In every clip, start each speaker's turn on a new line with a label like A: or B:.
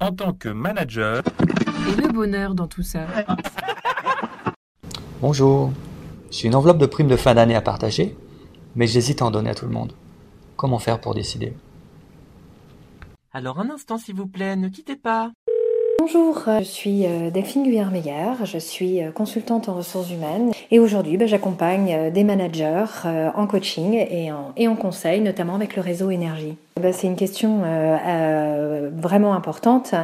A: en tant que manager.
B: Et le bonheur dans tout ça.
C: Bonjour, j'ai une enveloppe de primes de fin d'année à partager, mais j'hésite à en donner à tout le monde. Comment faire pour décider?
D: Alors un instant s'il vous plaît, ne quittez pas.
E: Bonjour, euh, je suis euh, Delphine Guyard-Meyer, je suis euh, consultante en ressources humaines et aujourd'hui ben, j'accompagne des managers en coaching et en, et en conseil, notamment avec le réseau énergie. Ben, c'est une question vraiment importante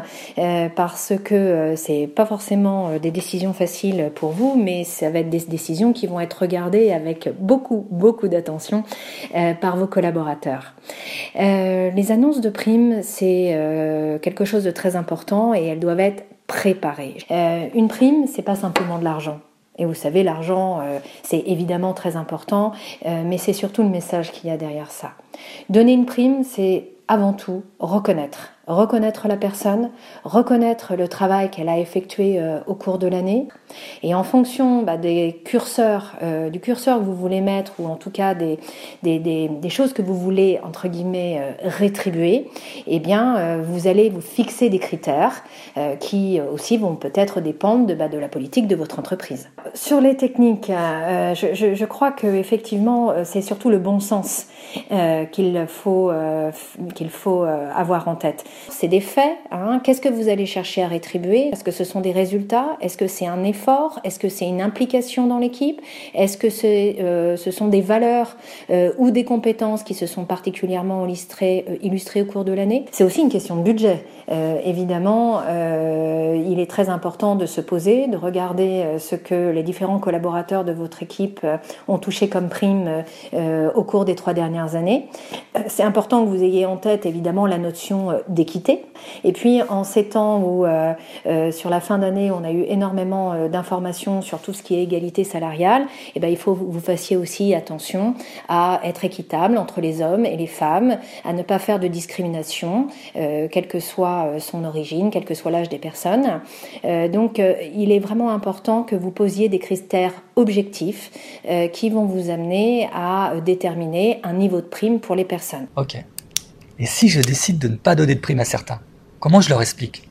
E: parce que c'est pas forcément des décisions faciles pour vous, mais ça va être des décisions qui vont être regardées avec beaucoup, beaucoup d'attention par vos collaborateurs. les annonces de primes, c'est quelque chose de très important et elles doivent être préparées. Euh, une prime, c'est pas simplement de l'argent. Et vous savez, l'argent, euh, c'est évidemment très important, euh, mais c'est surtout le message qu'il y a derrière ça. Donner une prime, c'est avant tout reconnaître reconnaître la personne, reconnaître le travail qu'elle a effectué euh, au cours de l'année, et en fonction bah, des curseurs, euh, du curseur que vous voulez mettre, ou en tout cas des, des, des, choses que vous voulez entre guillemets euh, rétribuer, eh bien vous allez vous fixer des critères qui aussi vont peut-être dépendre de, bah, de la politique de votre entreprise. Sur les techniques, je, je, je, crois que effectivement c'est surtout le bon sens qu'il faut qu'il faut avoir en tête. C'est des faits. Hein. Qu'est-ce que vous allez chercher à rétribuer? Est-ce que ce sont des résultats? Est-ce que c'est un effort? Est-ce que c'est une implication dans l'équipe? Est-ce que euh, ce sont des valeurs euh, ou des compétences qui se sont particulièrement illustrées, euh, illustrées au cours de l'année? C'est aussi une question de budget. évidemment, il est très important de se poser, de regarder ce que les différents collaborateurs de votre équipe ont touché comme prime au cours des trois dernières années. c'est important que vous ayez en tête évidemment la notion des d'équité. Et puis en ces temps où euh, euh, sur la fin d'année on a eu énormément euh, d'informations sur tout ce qui est égalité salariale, et eh ben, il faut que vous fassiez aussi attention à être équitable entre les hommes et les femmes, à ne pas faire de discrimination, quelle que soit son origine, quel que soit l'âge des personnes. donc il est vraiment important que vous posiez des critères objectifs qui vont vous amener à déterminer un niveau de prime pour les personnes.
C: Ok. Et si je décide de ne pas donner de prime à certains, comment je leur explique?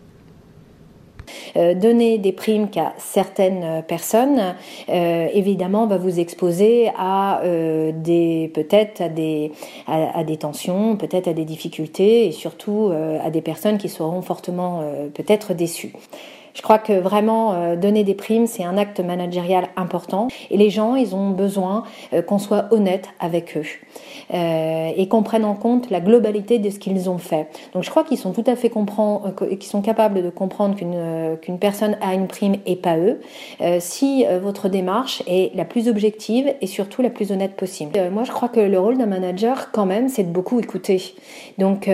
E: Euh, donner des primes qu'à certaines euh, personnes, euh, évidemment, va vous exposer à des peut-être à des à, des tensions, peut-être à des difficultés et surtout à des personnes qui seront fortement peut-être déçues. Je crois que vraiment donner des primes, c'est un acte managérial important et les gens, ils ont besoin qu'on soit honnête avec eux. Euh, et qu'on prenne en compte la globalité de ce qu'ils ont fait. Donc je crois qu'ils sont tout à fait euh, capables de comprendre qu'une euh, qu'une personne a une prime et pas eux, si votre démarche est la plus objective et surtout la plus honnête possible. moi je crois que le rôle d'un manager quand même c'est de beaucoup écouter. Donc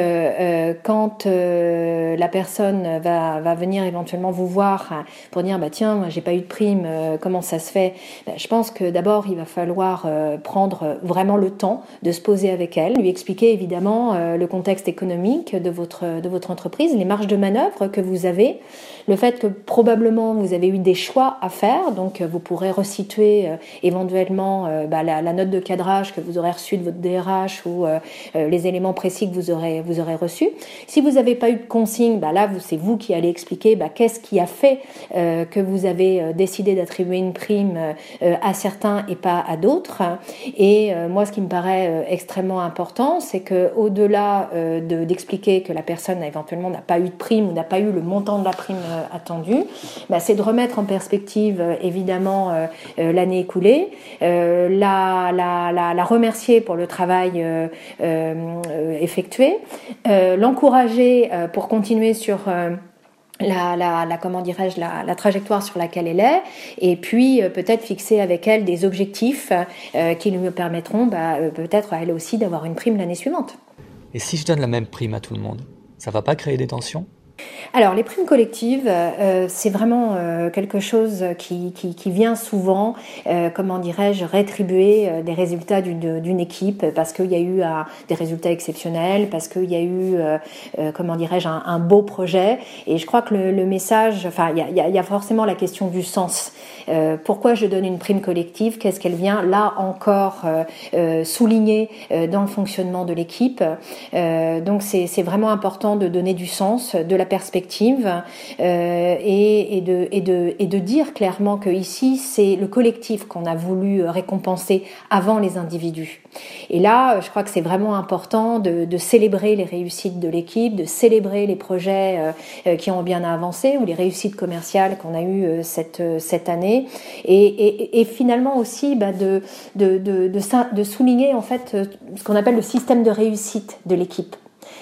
E: quand la personne va, va venir éventuellement vous voir pour dire bah tiens j'ai pas eu de prime comment ça se fait? Bah, je pense que d'abord il va falloir prendre vraiment le temps de se poser avec elle, lui expliquer évidemment euh, le contexte économique de votre, de votre entreprise, les marges de manœuvre que vous avez, le fait que probablement vous avez eu des choix à faire, donc euh, vous pourrez resituer euh, éventuellement bah, la, note de cadrage que vous aurez reçue de votre DRH ou les éléments précis que vous aurez, vous aurez reçus. Si vous n'avez pas eu de consigne, bah, là c'est vous qui allez expliquer bah, qu'est-ce qui a fait que vous avez décidé d'attribuer une prime à certains et pas à d'autres. Et moi ce qui me paraît extrêmement important, c'est que au-delà euh, d'expliquer que la personne éventuellement n'a pas eu de prime ou n'a pas eu le montant de la prime euh, attendue, bah, c'est de remettre en perspective euh, évidemment l'année écoulée, la, la, la, remercier pour le travail effectué, l'encourager pour continuer sur la, la, comment dirais-je la, la, trajectoire sur laquelle elle est et puis euh, peut-être fixer avec elle des objectifs euh, qui lui permettront bah, euh, peut-être à elle aussi d'avoir une prime l'année suivante.
C: Et si je donne la même prime à tout le monde, ça va pas créer des tensions?
E: Alors, les primes collectives, euh, c'est vraiment euh, quelque chose qui, vient souvent, euh, comment dirais-je, rétribuer des résultats d'une équipe parce qu'il y a eu des résultats exceptionnels, parce qu'il y a eu, comment dirais-je, un, beau projet. Et je crois que le, message, enfin, il y y a, forcément la question du sens. pourquoi je donne une prime collective? Qu'est-ce qu'elle vient là encore souligner dans le fonctionnement de l'équipe? Donc, c'est vraiment important de donner du sens, de la perspective perspective et, de, dire clairement que ici c'est le collectif qu'on a voulu récompenser avant les individus. Et là, je crois que c'est vraiment important de, célébrer les réussites de l'équipe, de célébrer les projets qui ont bien avancé ou les réussites commerciales qu'on a eues cette, année, et, finalement aussi bah, de, de, souligner en fait ce qu'on appelle le système de réussite de l'équipe.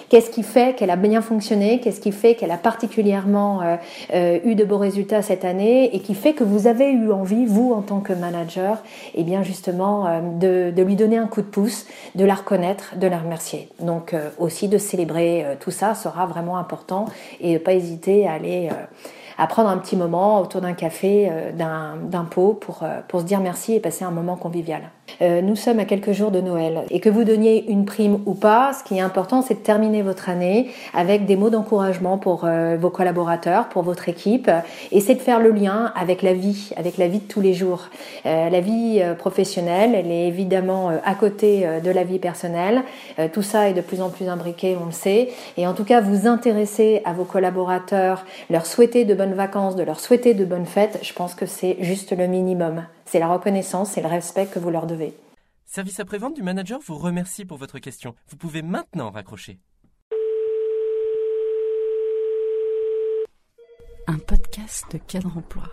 E: Qu'est-ce qui fait qu'elle a bien fonctionné? Qu'est-ce qui fait qu'elle a particulièrement euh, euh, eu de beaux résultats cette année? Et qui fait que vous avez eu envie, vous en tant que manager, et eh bien justement euh, de, de, lui donner un coup de pouce, de la reconnaître, de la remercier. Donc aussi de célébrer tout ça sera vraiment important et ne pas hésiter à aller à prendre un petit moment autour d'un café, d'un pot pour, pour se dire merci et passer un moment convivial. Euh, nous sommes à quelques jours de Noël et que vous donniez une prime ou pas, ce qui est important, c'est de terminer votre année avec des mots d'encouragement pour euh, vos collaborateurs, pour votre équipe, et c'est de faire le lien avec la vie, avec la vie de tous les jours. Euh, la vie professionnelle, elle est évidemment à côté de la vie personnelle. tout ça est de plus en plus imbriqué, on le sait, et en tout cas vous intéresser à vos collaborateurs, leur souhaiter de bonnes vacances, de leur souhaiter de bonnes fêtes, je pense que c'est juste le minimum. C'est la reconnaissance et le respect que vous leur devez.
D: Service après-vente du manager vous remercie pour votre question. Vous pouvez maintenant raccrocher.
B: Un podcast de cadre emploi.